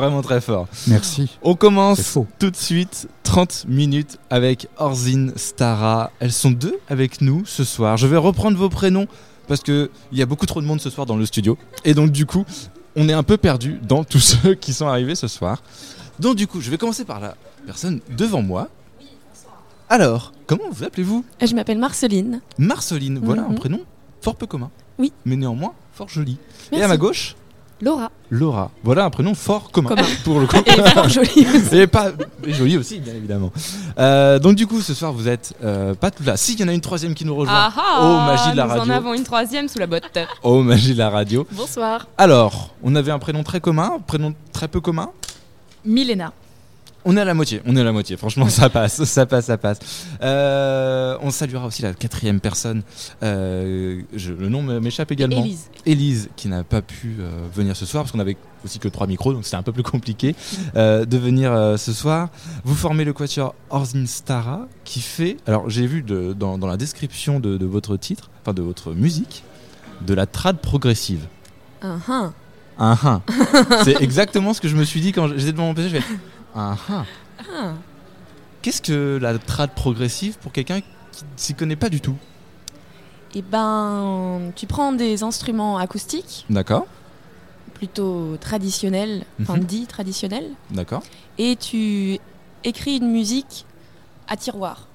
Vraiment très fort. Merci. On commence tout de suite 30 minutes avec Orzin, Stara. Elles sont deux avec nous ce soir. Je vais reprendre vos prénoms parce que il y a beaucoup trop de monde ce soir dans le studio et donc du coup, on est un peu perdu dans tous ceux qui sont arrivés ce soir. Donc du coup, je vais commencer par la personne devant moi. Alors, comment vous appelez-vous? Je m'appelle Marceline. Marceline. Voilà un Mhm. prénom fort peu commun. Oui. Mais néanmoins fort joli. Et à ma gauche, Laura. Laura. Voilà un prénom fort commun, Commun. pour le coup. Et fort jolie aussi. Et pas et joli aussi, bien évidemment. Euh, donc du coup, ce soir, vous êtes euh, pas tout là. Si, il y en a une troisième qui nous rejoint. Ah ah Oh, magie de la Nous radio. en avons une troisième sous la botte. Oh, magie de la radio. Bonsoir. Alors, on avait un prénom très commun, un prénom très peu commun. Milena. On est à la moitié, on est à la moitié. Franchement, ça passe, ça passe, ça passe. Euh, on saluera aussi la quatrième personne. Euh, je- le nom m'échappe également. Élise. Élise, qui n'a pas pu euh, venir ce soir, parce qu'on avait aussi que trois micros, donc c'était un peu plus compliqué de venir ce soir. Vous formez le quatuor Orzin Stara, qui fait, alors j'ai vu de- dans, dans la description de, de votre titre, enfin de votre musique, de la trad progressive. Un un. Un un. C'est exactement ce que je me suis dit quand j'étais devant mon PC, je fais Ah. Qu'est-ce que la trad progressive pour quelqu'un qui s'y connaît pas du tout Et ben, tu prends des instruments acoustiques, D'accord, plutôt traditionnels, enfin Mhm. dits traditionnels, d'accord. et tu écris une musique à tiroir,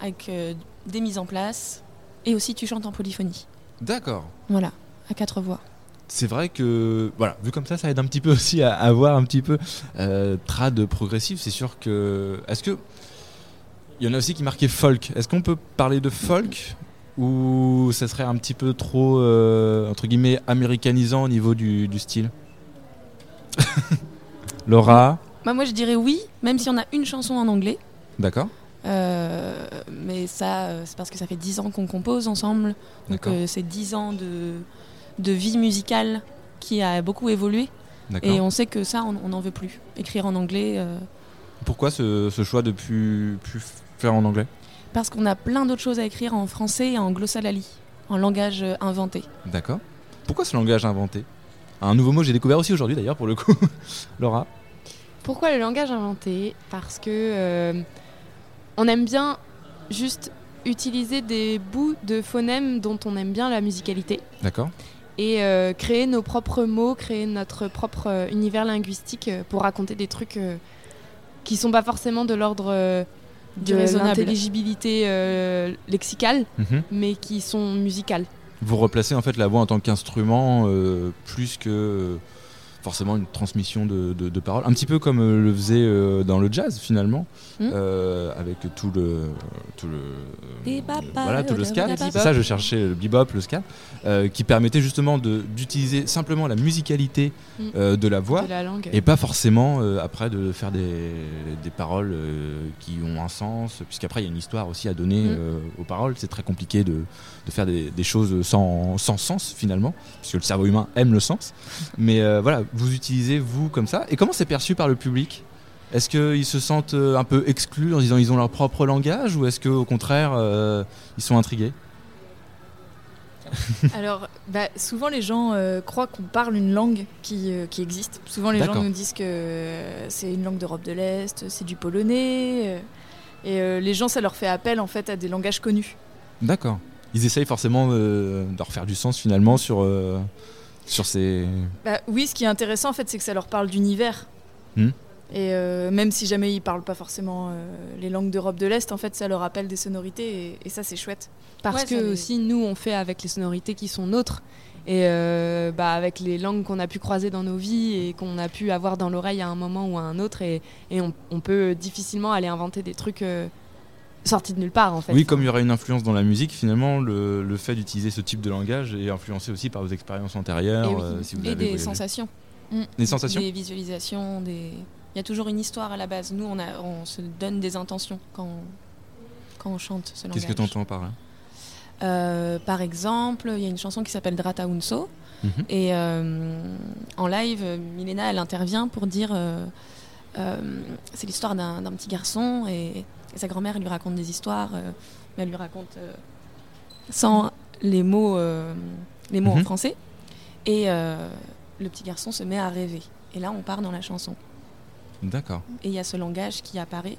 avec euh, des mises en place, et aussi tu chantes en polyphonie. D'accord. Voilà, à quatre voix. C'est vrai que, voilà, vu comme ça, ça aide un petit peu aussi à, à voir un petit peu euh, trad progressif. C'est sûr que. Est-ce que. Il y en a aussi qui marquaient folk. Est-ce qu'on peut parler de folk Ou ça serait un petit peu trop, euh, entre guillemets, américanisant au niveau du, du style? Laura? Bah, moi je dirais oui, même si on a une chanson en anglais. D'accord Euh, mais ça, euh, c'est parce que ça fait 10 ans qu'on compose ensemble. Donc c'est 10 ans de, de vie musicale qui a beaucoup évolué. Et on sait que ça, on n'en veut plus. Écrire en anglais, euh, Pourquoi ce, ce choix de plus, plus faire en anglais? parce qu'on a plein d'autres choses à écrire en français et en glossalali, en langage euh, inventé. D'accord. Pourquoi ce langage inventé? Un nouveau mot que j'ai découvert aussi aujourd'hui d'ailleurs pour le coup. Laura? Pourquoi le langage inventé? Parce que euh, on aime bien juste utiliser des bouts de phonèmes dont on aime bien la musicalité D'accord et euh, créer nos propres mots, créer notre propre euh, univers linguistique euh, pour raconter des trucs euh, qui sont pas forcément de l'ordre euh, Du de raisonnable. l'intelligibilité euh, lexicale, Mhm. mais qui sont musicales. Vous replacez en fait la voix en tant qu'instrument euh, plus que euh, forcément une transmission de, de, de paroles. Un petit peu comme euh, le faisait euh, dans le jazz finalement, Hmm. euh, avec tout le, tout le, Bebop, le- voilà, tout le ska. bebop. C'est ça, je cherchais le bebop, le ska, euh, qui permettait justement de- d'utiliser simplement la musicalité Hmm. De la voix. de la langue. Et pas forcément euh, après de faire des, des paroles euh, qui ont un sens, puisqu'après il y a une histoire aussi à donner Mm. euh, aux paroles. C'est très compliqué de, de faire des, des choses sans, sans sens finalement, puisque le cerveau humain aime le sens. Mais euh, voilà, vous utilisez vous comme ça. Et comment c'est perçu par le public? Est-ce qu'ils se sentent euh, un peu exclus en disant ils ont leur propre langage ou est-ce qu'au contraire euh, ils sont intrigués? Alors, bah, souvent les gens euh, croient qu'on parle une langue qui, euh, qui existe. Souvent les gens nous disent que c'est une langue d'Europe de l'Est, c'est du polonais. et les gens, ça leur fait appel en fait à des langages connus. D'accord. Ils essayent forcément de refaire du sens finalement sur, sur ces. Bah, oui, ce qui est intéressant en fait, c'est que ça leur parle d'univers. Hmm. Et euh, même si jamais ils parlent pas forcément euh, les langues d'Europe de l'Est, en fait, ça leur rappelle des sonorités et, et ça, c'est chouette. Parce Ouais, que les- aussi nous on fait avec les sonorités qui sont nôtres et euh, bah, avec les langues qu'on a pu croiser dans nos vies et qu'on a pu avoir dans l'oreille à un moment ou à un autre et, et on, on peut difficilement aller inventer des trucs sortis de nulle part en fait. Oui, comme il y aura une influence dans la musique, finalement, le, le fait d'utiliser ce type de langage est influencé aussi par vos expériences antérieures. Et oui. euh, si vous et avez des voyagé. sensations. Des sensations Des visualisations, des... Il y a toujours une histoire à la base. Nous, on, a, on se donne des intentions quand on, quand on chante ce langage. Qu'est-ce que tu entends par là? Euh, Par exemple, il y a une chanson qui s'appelle Drata Unso. Mhm. Et euh, en live, Milena, elle intervient pour dire... euh, c'est l'histoire d'un d'un petit garçon et, et sa grand-mère lui raconte des histoires, euh, mais elle lui raconte euh, sans les mots, euh, les mots Mhm. en français. Et euh, le petit garçon se met à rêver. Et là, on part dans la chanson. D'accord. Et il y a ce langage qui apparaît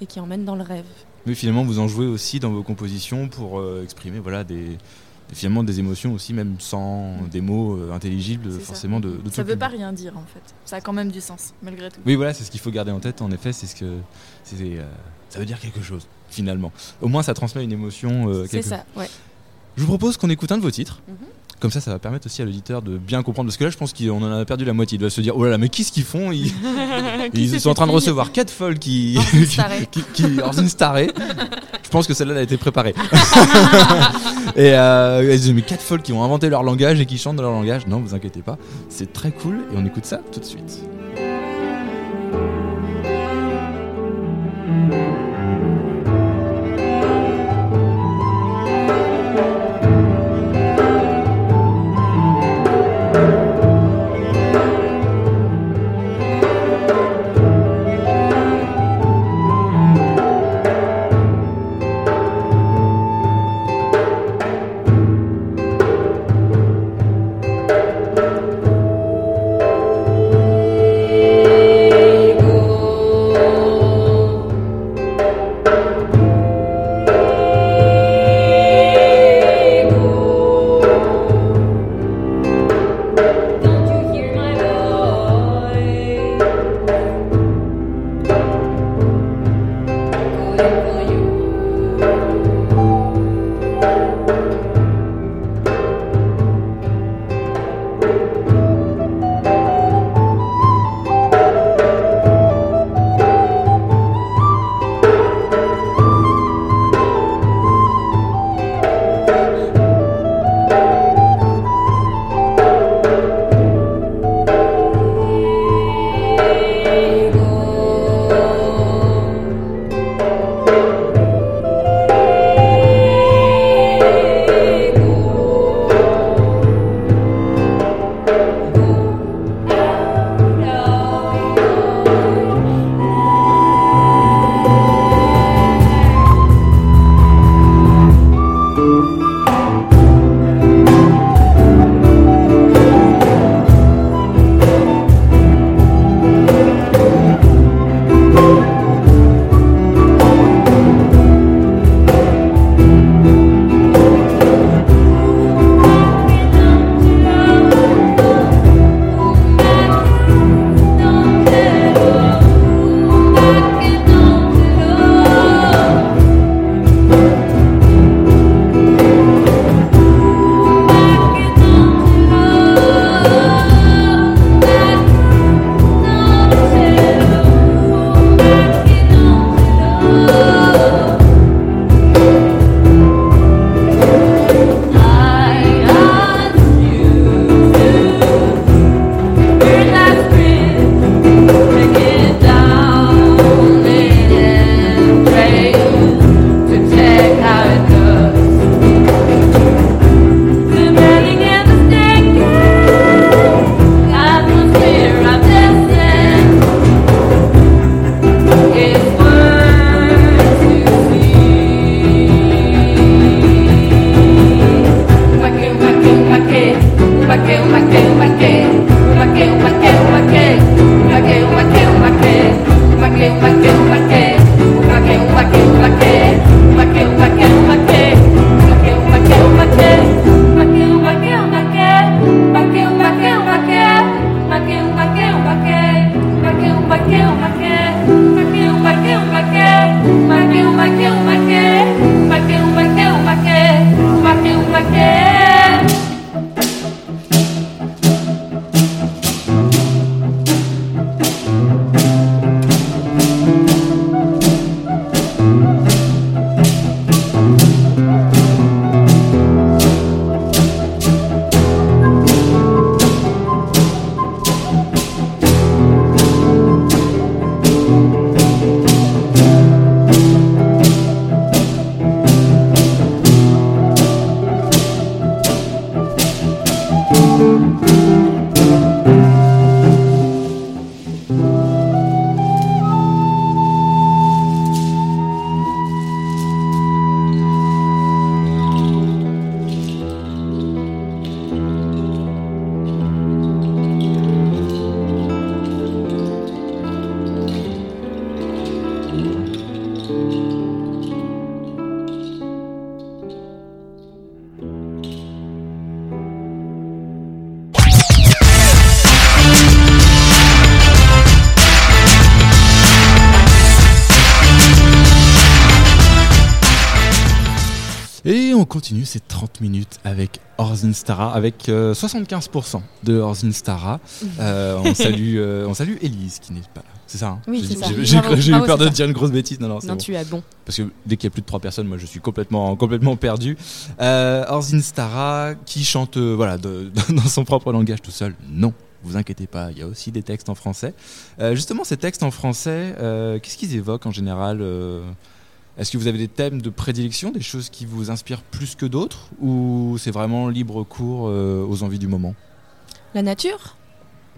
et qui emmène dans le rêve. Mais finalement, vous en jouez aussi dans vos compositions pour euh, exprimer voilà, des, finalement des émotions aussi, même sans des mots euh, intelligibles ça. forcément de, de tout Ça le veut pas rien dire en fait. Ça a quand même du sens, malgré tout. Oui, voilà, c'est ce qu'il faut garder en tête. En effet, c'est ce que euh, ça veut dire quelque chose finalement. Au moins, ça transmet une émotion. euh, C'est ça, ouais. Je vous propose qu'on écoute un de vos titres. Mhm. Comme ça, ça va permettre aussi à l'auditeur de bien comprendre. Parce que là, je pense qu'on en a perdu la moitié. Il doit se dire, oh là là, mais qu'est-ce qu'ils font? Ils, Qui sont en train de recevoir quatre folles qui, qui, qui, Staré. Je pense que celle-là elle a été préparée. et euh, mais quatre folles qui ont inventé leur langage et qui chantent dans leur langage. Non, vous inquiétez pas, c'est très cool et on écoute ça tout de suite. On continue ces 30 minutes avec Orzin Stara, avec euh, 75% de Orzin Stara. Euh, on, salue, euh, on salue Elise qui n'est pas là. C'est ça hein Oui, J'ai- c'est ça. J'ai j'ai- Bravo, j'ai eu bravo, peur de c'est ça. dire une grosse bêtise. Non, non, c'est Non, bon. tu as bon. Parce que dès qu'il y a plus de 3 personnes, moi je suis complètement, complètement perdu. Euh, Orzin Stara qui chante euh, voilà, de- dans son propre langage tout seul. Non, vous inquiétez pas, il y a aussi des textes en français. Euh, justement, ces textes en français, euh, qu'est-ce qu'ils évoquent en général euh, Est-ce que vous avez des thèmes de prédilection, des choses qui vous inspirent plus que d'autres Ou c'est vraiment libre cours euh, aux envies du moment? La nature?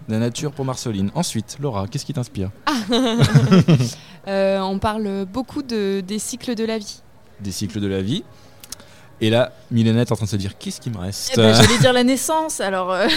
La nature pour Marceline. Ensuite, Laura, qu'est-ce qui t'inspire? Euh, on parle beaucoup de, des cycles de la vie. Des cycles de la vie. Et là, Milena est en train de se dire qu'est-ce qui me reste? Eh ben, J'allais dire la naissance, alors. euh,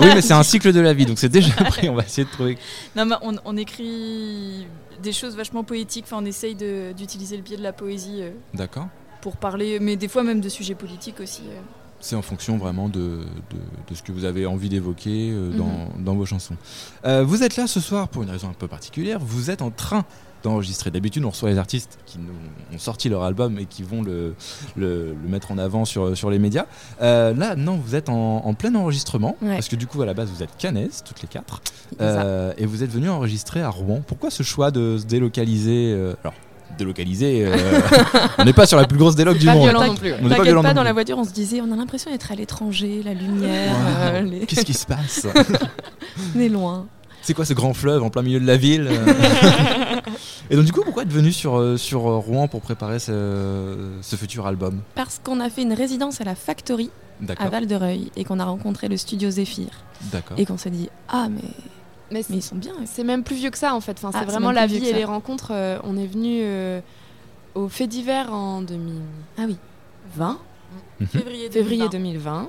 Oui, mais c'est un cycle de la vie, donc c'est déjà pris. On va essayer de trouver. Non, mais on, on écrit des choses vachement poétiques. Enfin, on essaye de- d'utiliser le biais de la poésie euh, D'accord. pour parler, mais des fois même de sujets politiques aussi. euh. C'est en fonction vraiment de, de, de ce que vous avez envie d'évoquer euh, Mhm. dans, dans vos chansons. Vous êtes là ce soir pour une raison un peu particulière. Vous êtes en train d'enregistrer. D'habitude, on reçoit les artistes qui nous ont sorti leur album et qui vont le, le, le mettre en avant sur, sur les médias. Euh, là, non, vous êtes en, en plein enregistrement. Ouais. Parce que du coup, à la base, vous êtes canaises, toutes les quatre. Euh, et vous êtes venu enregistrer à Rouen. Pourquoi ce choix de se délocaliser euh, Alors, délocaliser, euh, on n'est pas sur la plus grosse déloc du Pas monde. non plus. ouais. On n'est pas violent pas, non dans plus. la voiture, on se disait, on a l'impression d'être à l'étranger, la lumière, Wow. euh, les- Qu'est-ce qui se passe? On est loin. C'est quoi ce grand fleuve en plein milieu de la ville? Et donc du coup, pourquoi être venu sur, euh, sur euh, Rouen pour préparer ce, ce futur album? Parce qu'on a fait une résidence à la Factory à D'accord. Val de Reuil et qu'on a rencontré le studio Zéphyr D'accord. et qu'on s'est dit, ah, mais, Mais mais ils sont bien. C'est même plus vieux que ça en fait. Enfin, Ah, c'est vraiment la vie et les rencontres. euh, on est venu euh, au fait d'hiver en 2020, Ah oui. Février 2020. février 2020.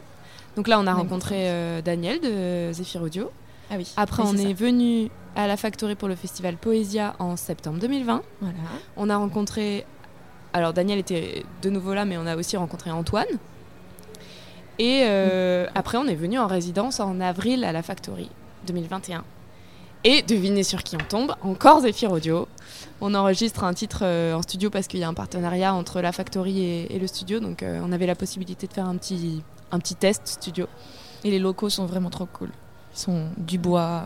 Donc là, on a rencontré euh, Daniel de Zephyr Audio. Ah oui. Après, Oui, on est venu à la Factory pour le festival Poésia en septembre 2020. Voilà. On a rencontré. Alors, Daniel était de nouveau là, mais on a aussi rencontré Antoine. Et euh, après, on est venu en résidence en avril à la Factory 2021. Et devinez sur qui on tombe Encore Zephyr Audio. On enregistre un titre euh, en studio parce qu'il y a un partenariat entre la Factory et, et le studio. Donc, euh, on avait la possibilité de faire un petit, un petit test studio. Et les locaux sont vraiment trop cool. Ils sont du bois,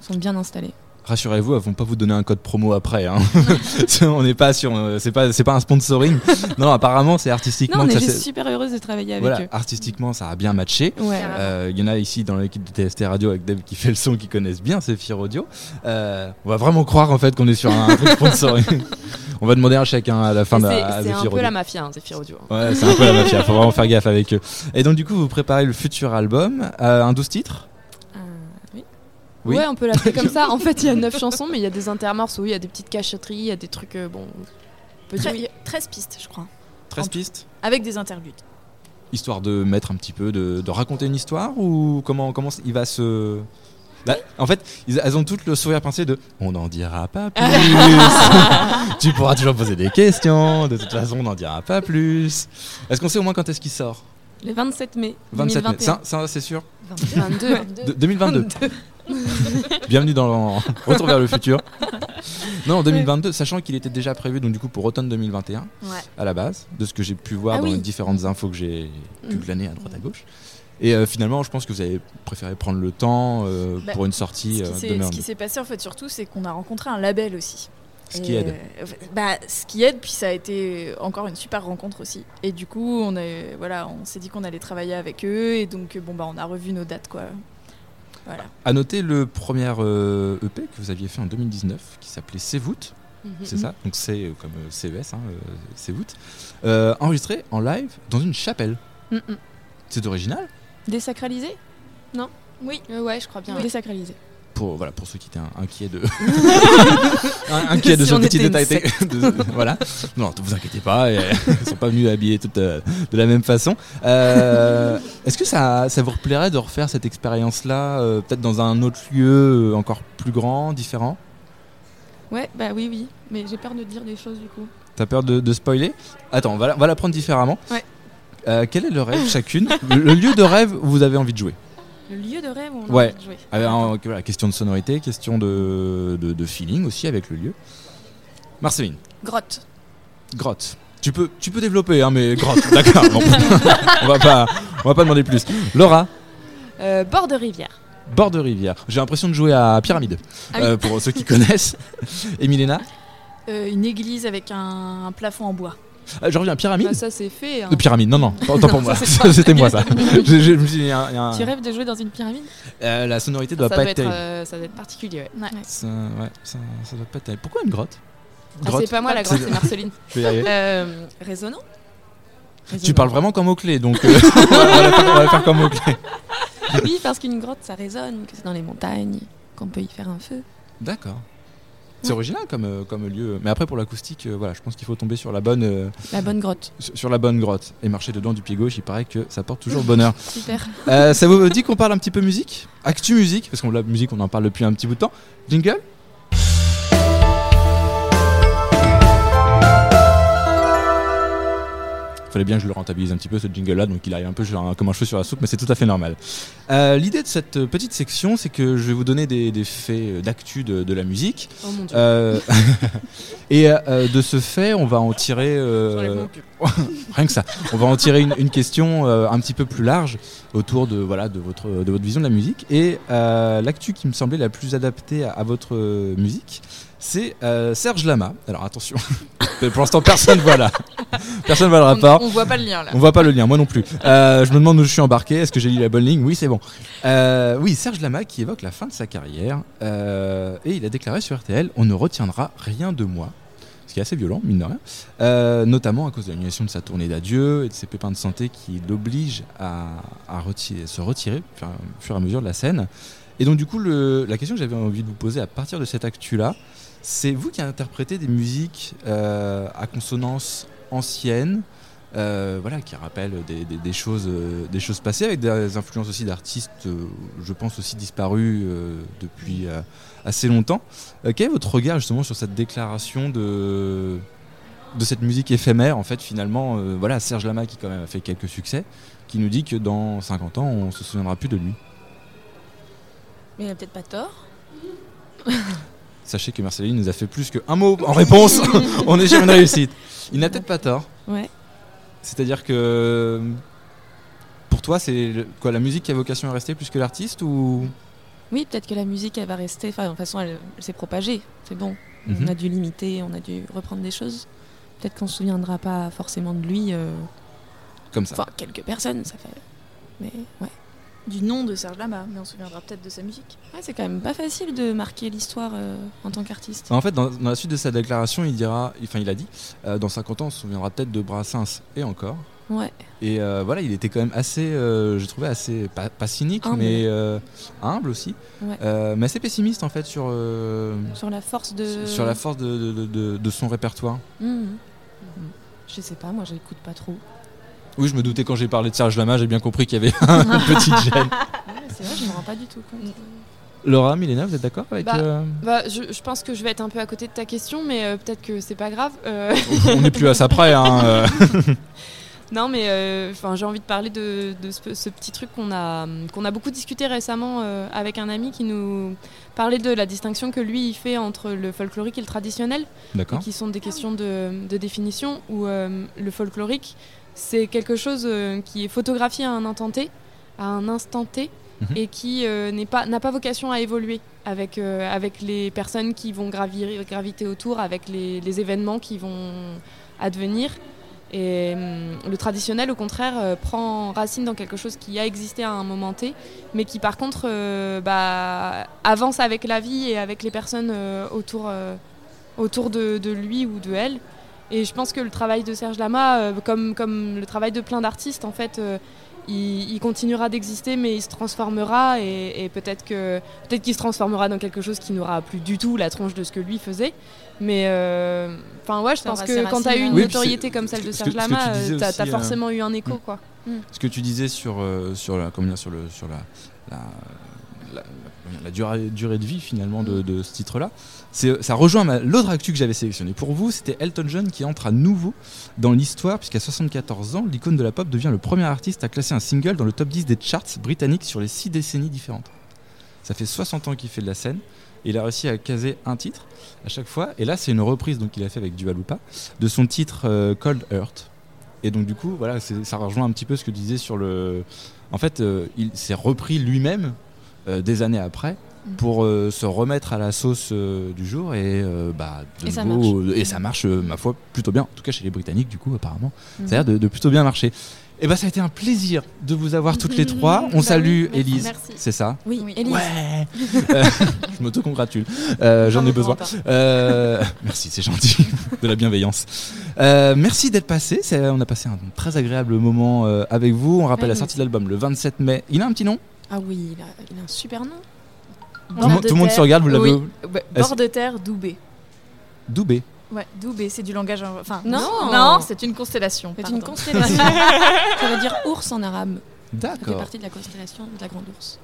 sont bien installés. Rassurez-vous, elles vont pas vous donner un code promo après. hein. on n'est pas sur, euh, c'est pas, c'est pas un sponsoring. Non, apparemment c'est artistiquement. Non, on est ça juste s'est- super heureuse de travailler avec voilà, eux. artistiquement ça a bien matché. Ouais. Carrément. Euh, Il y en a ici dans l'équipe de TST Radio avec Dave qui fait le son, qui connaissent bien ces Fir Audio. Euh, on va vraiment croire en fait qu'on est sur un truc sponsoring. on va demander un chèque hein, à la fin de à c'est un peu la mafia, hein, Zephyr Audio. Ouais, c'est un peu la mafia, faut vraiment faire gaffe avec eux. Et donc du coup, vous préparez le futur album, un 12 titres. Oui. Ouais, on peut l'appeler comme ça. En fait, il y a neuf chansons, mais il y a des intermorceaux, il y a des petites cachotteries, il y a des trucs. euh, bon. on peut dire- Tre- 13 pistes, je crois. 13 En- pistes Avec des interludes. Histoire de mettre un petit peu, de, de raconter une histoire ou comment, comment il va se... Bah, en fait, ils- elles ont toutes le sourire pincé de on n'en dira pas plus. tu pourras toujours poser des questions. De toute façon, on n'en dira pas plus. Est-ce qu'on sait au moins quand est-ce qu'il sort? Le 27 mai 27 mai. 2021. Ça, ça, c'est sûr? 22. De- 2022. Bienvenue dans Retour vers le futur. Non, en 2022, sachant qu'il était déjà prévu donc du coup pour automne 2021 Ouais. à la base, de ce que j'ai pu voir Ah dans oui. les différentes infos que j'ai pu Mm. glaner à droite à gauche. Et euh, finalement, je pense que vous avez préféré prendre le temps euh, Bah, pour une sortie Ce euh, qui de s'est- ce qui s'est passé en fait surtout, c'est qu'on a rencontré un label aussi. Ce qui aide. bah, ce qui aide, puis ça a été encore une super rencontre aussi. Et du coup, on, voilà, on s'est dit qu'on allait travailler avec eux, et donc bon, bah, on a revu nos dates. Quoi. Voilà. À noter le premier euh, EP que vous aviez fait en 2019 qui s'appelait C'est voûte, Mhm. c'est ça Donc c'est euh, comme euh, CES, hein, C'est voûte. Enregistré en live dans une chapelle. Mm, mm. C'est original? Désacralisé? Oui. Euh, ouais, je crois bien. Désacralisé. Pour voilà pour ceux qui étaient inquiets de Un- inquiets de Si ce petit détail de- voilà. Non ne vous inquiétez pas ils sont pas venus habillés toutes euh, de la même façon. Euh, est-ce que ça ça vous plairait de refaire cette expérience là peut-être dans un autre lieu euh, encore plus grand différent? Ouais, bah oui, oui. Mais j'ai peur de dire des choses du coup. t'as peur de, de spoiler? Attends on va la, on va la prendre différemment. Ouais. Euh, quel est le rêve chacune? Le lieu de rêve où vous avez envie de jouer? Le lieu de rêve où on Ouais. a envie de jouer. Alors, voilà, question de sonorité question de, de, de feeling aussi avec le lieu Marceline Grotte. Grotte. Tu peux, tu peux développer, hein, mais grotte, d'accord. bon. on va pas, on va pas demander plus. Laura, Euh, bord de rivière. bord de rivière. J'ai l'impression de jouer à Pyramide, Ah oui. euh, pour ceux qui connaissent. Et Milena, Euh, une église avec un, un plafond en bois. Ah, je reviens Pyramide. Bah, ça c'est fait. hein. De pyramide, non, non, autant pour moi. C'était moi ça. je, je- je me suis dit, il y a un- il y a un- Tu rêves de jouer dans une pyramide? Euh, la sonorité doit ça, pas doit être euh, ça doit être particulier. ouais. Ça, ouais, ça, ça doit pas être. Pourquoi une grotte? Ah, c'est pas moi la grotte, C'est- Marceline. Je vais y arriver. Euh, Résonnant Tu parles vraiment comme mot-clé, donc euh, on, va, on va la faire, on va la faire comme mot-clé. Oui, parce qu'une grotte, ça résonne, que c'est dans les montagnes, qu'on peut y faire un feu. D'accord. C'est original comme, euh, comme lieu. Mais après, pour l'acoustique, euh, voilà, je pense qu'il faut tomber sur la, bonne, euh, La bonne grotte. sur la bonne grotte. Et marcher dedans du pied gauche, il paraît que ça porte toujours bonheur. Super. Euh, ça vous dit qu'on parle un petit peu musique? Actu musique, parce qu'on la musique, on en parle depuis un petit bout de temps. Jingle? Fallait bien que je le rentabilise un petit peu ce jingle là, donc il arrive un peu comme un cheveu sur la soupe, mais c'est tout à fait normal. Euh, L'idée de cette petite section, c'est que je vais vous donner des, des faits d'actu de, de la musique. Oh mon dieu. Euh, et euh, de ce fait, on va en tirer. rien que ça. On va en tirer une, une question un petit peu plus large autour de, voilà, de, votre, de votre vision de la musique. Et l'actu qui me semblait la plus adaptée à, à votre musique, c'est euh, Serge Lama. Alors attention, pour l'instant personne ne voit là. Personne ne voit le rapport. On, on voit pas le lien là. On voit pas le lien, moi non plus. Euh, je me demande où je suis embarqué. Est-ce que j'ai lu la bonne ligne? Oui, c'est bon. Euh, oui, Serge Lama qui évoque la fin de sa carrière. et il a déclaré sur RTL On ne retiendra rien de moi. Ce qui est assez violent, mine de rien. Notamment à cause de l'annulation de sa tournée d'adieu et de ses pépins de santé qui l'obligent à, à retirer- se retirer au fur, au fur et à mesure de la scène. Et donc, du coup, le- la question que j'avais envie de vous poser à partir de cette actu-là, c'est vous qui interprétez des musiques euh, à consonance ancienne, euh, voilà, qui rappellent des, des- des choses, euh, des choses passées, avec des influences aussi d'artistes, je pense aussi disparus depuis assez longtemps. Quel est votre regard justement sur cette déclaration de, de cette musique éphémère, en fait, finalement, voilà, Serge Lama qui quand même a fait quelques succès, qui nous dit que dans 50 ans, on se souviendra plus de lui? Mais il a peut-être pas tort. Sachez que Marceline nous a fait plus qu'un mot en réponse. on est sur une réussite. Il n'a peut-être pas tort. Ouais. C'est-à-dire que pour toi, c'est quoi la musique qui a vocation à rester plus que l'artiste ou? Oui, peut-être que la musique, elle va rester. Enfin, de toute façon, elle, elle s'est propagée. C'est bon. Mhm. On a dû limiter, on a dû reprendre des choses. Peut-être qu'on se souviendra pas forcément de lui. euh, comme ça Enfin, quelques personnes, ça fait. Mais ouais. Du nom de Serge Lama, mais on se souviendra peut-être de sa musique. Ouais, c'est quand même pas facile de marquer l'histoire euh, en tant qu'artiste. En fait, dans, dans la suite de sa déclaration, il dira, enfin, il a dit, euh, dans 50 ans, on se souviendra peut-être de Brassens et encore. Ouais. Et euh, voilà, il était quand même assez, euh, j'ai trouvé assez pas, pas cynique, Humble. mais euh, humble aussi, Ouais. Euh, mais assez pessimiste en fait sur euh, Sur la force de. sur la force de, de- de- de- de son répertoire. Mhm. Je sais pas, moi j'écoute pas trop. Oui, je me doutais quand j'ai parlé de Serge Lama, j'ai bien compris qu'il y avait une petite gêne. Ouais, c'est vrai, je me rends pas du tout compte. Laura, Milena, vous êtes d'accord avec Bah, euh, Bah, je, je pense que je vais être un peu à côté de ta question, mais euh, peut-être que c'est pas grave. Euh, On n'est plus à ça près. Hein, euh. non, mais euh, enfin, j'ai envie de parler de, de ce, ce petit truc qu'on a, qu'on a beaucoup discuté récemment euh, avec un ami qui nous parlait de la distinction que lui il fait entre le folklorique et le traditionnel, qui sont des questions de, de définition, où euh, le folklorique, c'est quelque chose euh, qui est photographié à un instant T, à un instant T, Mhm. et qui euh, n'est pas, n'a pas vocation à évoluer avec, euh, avec les personnes qui vont gravir, graviter autour, avec les, les événements qui vont advenir. Et hum, le traditionnel, au contraire, euh, prend racine dans quelque chose qui a existé à un moment T, mais qui par contre euh, bah, avance avec la vie et avec les personnes euh, autour, autour de, de lui ou de elle. Et je pense que le travail de Serge Lama, euh, comme, comme le travail de plein d'artistes, en fait, euh, il, il continuera d'exister, mais il se transformera et, et peut-être que peut-être qu'il se transformera dans quelque chose qui n'aura plus du tout la tronche de ce que lui faisait. Mais euh, enfin ouais, je pense que quand tu as eu une Oui, notoriété comme celle de Serge que Lama, tu euh, forcément eu un écho, quoi. Ce que tu disais sur, euh, sur, la, comment dire, sur, le, sur la, la, la- la- durée, de vie finalement de, ce titre-là, ça rejoint l'autre actu que j'avais sélectionné pour vous. C'était Elton John qui entre à nouveau dans l'histoire, puisqu'à 74 ans, l'icône de la pop devient le premier artiste à classer un single dans le top 10 des charts britanniques sur les 6 décennies différentes. Ça fait 60 ans qu'il fait de la scène. Il a réussi à caser un titre à chaque fois. Et là, c'est une reprise qu'il a fait avec Dua Lipa de son titre euh, Cold Earth. Et donc du coup, voilà, ça rejoint un petit peu ce que tu disais sur le. En fait, euh, il s'est repris lui-même des années après Mm. pour euh, se remettre à la sauce euh, du jour et euh, bah de Et ça nouveau, euh, et ça marche euh, ma foi plutôt bien. En tout cas chez les Britanniques, du coup, apparemment, ça a l'air de, de plutôt bien marcher. Et bah ça a été un plaisir de vous avoir toutes les trois. On Bah salue oui, Merci. c'est ça. Oui, Oui. Élise. Ouais. Euh, je m'auto-congratule. Euh, J'en ai besoin. Euh, merci, c'est gentil. De la bienveillance. Euh, merci d'être passé. C'est- On a passé un très agréable moment euh, avec vous. On rappelle Ouais, la sortie de l'album le 27 mai. Il a un petit nom? Ah oui, il a, il a un super nom. Tout le monde- tout le monde se regarde, vous l'avez Oui. Ouais, Est-ce- Bord de terre, Doubé. Doubé. Ouais, Doubé, c'est du langage. Enfin, Non. non, c'est une constellation. C'est une constellation. Ça veut dire ours en arabe. Ça fait D'accord. partie de la constellation de la grande ours.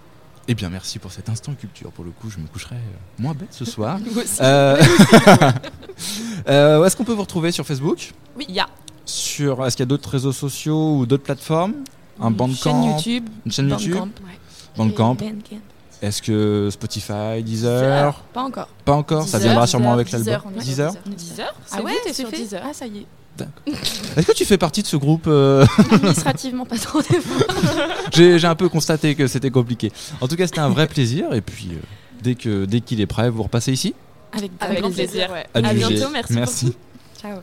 Eh bien, merci pour cet instant culture. Pour le coup, je me coucherai euh, moins bête ce soir. Euh, euh, Est-ce qu'on peut vous retrouver sur Facebook? Oui, il y a Sur Est-ce qu'il y a d'autres réseaux sociaux ou d'autres plateformes? Un Une bandcamp? chaîne YouTube. Une chaîne YouTube? Bandcamp. Bandcamp. Bandcamp. Est-ce que Spotify, Deezer? Pas encore. Pas encore, ça Deezer, viendra sûrement avec Deezer, l'album. Deezer? Deezer. 10 heures. Ah ouais, t'es sur fait 10 heures. Ah ça y est. Est-ce que tu fais partie de ce groupe euh, Administrativement pas trop. J'ai j'ai un peu constaté que c'était compliqué. En tout cas, c'était un vrai plaisir. Et puis, euh, dès que dès qu'il est prêt, vous repassez ici? Avec, Avec grand plaisir. ouais. à bientôt, merci Merci. Ciao.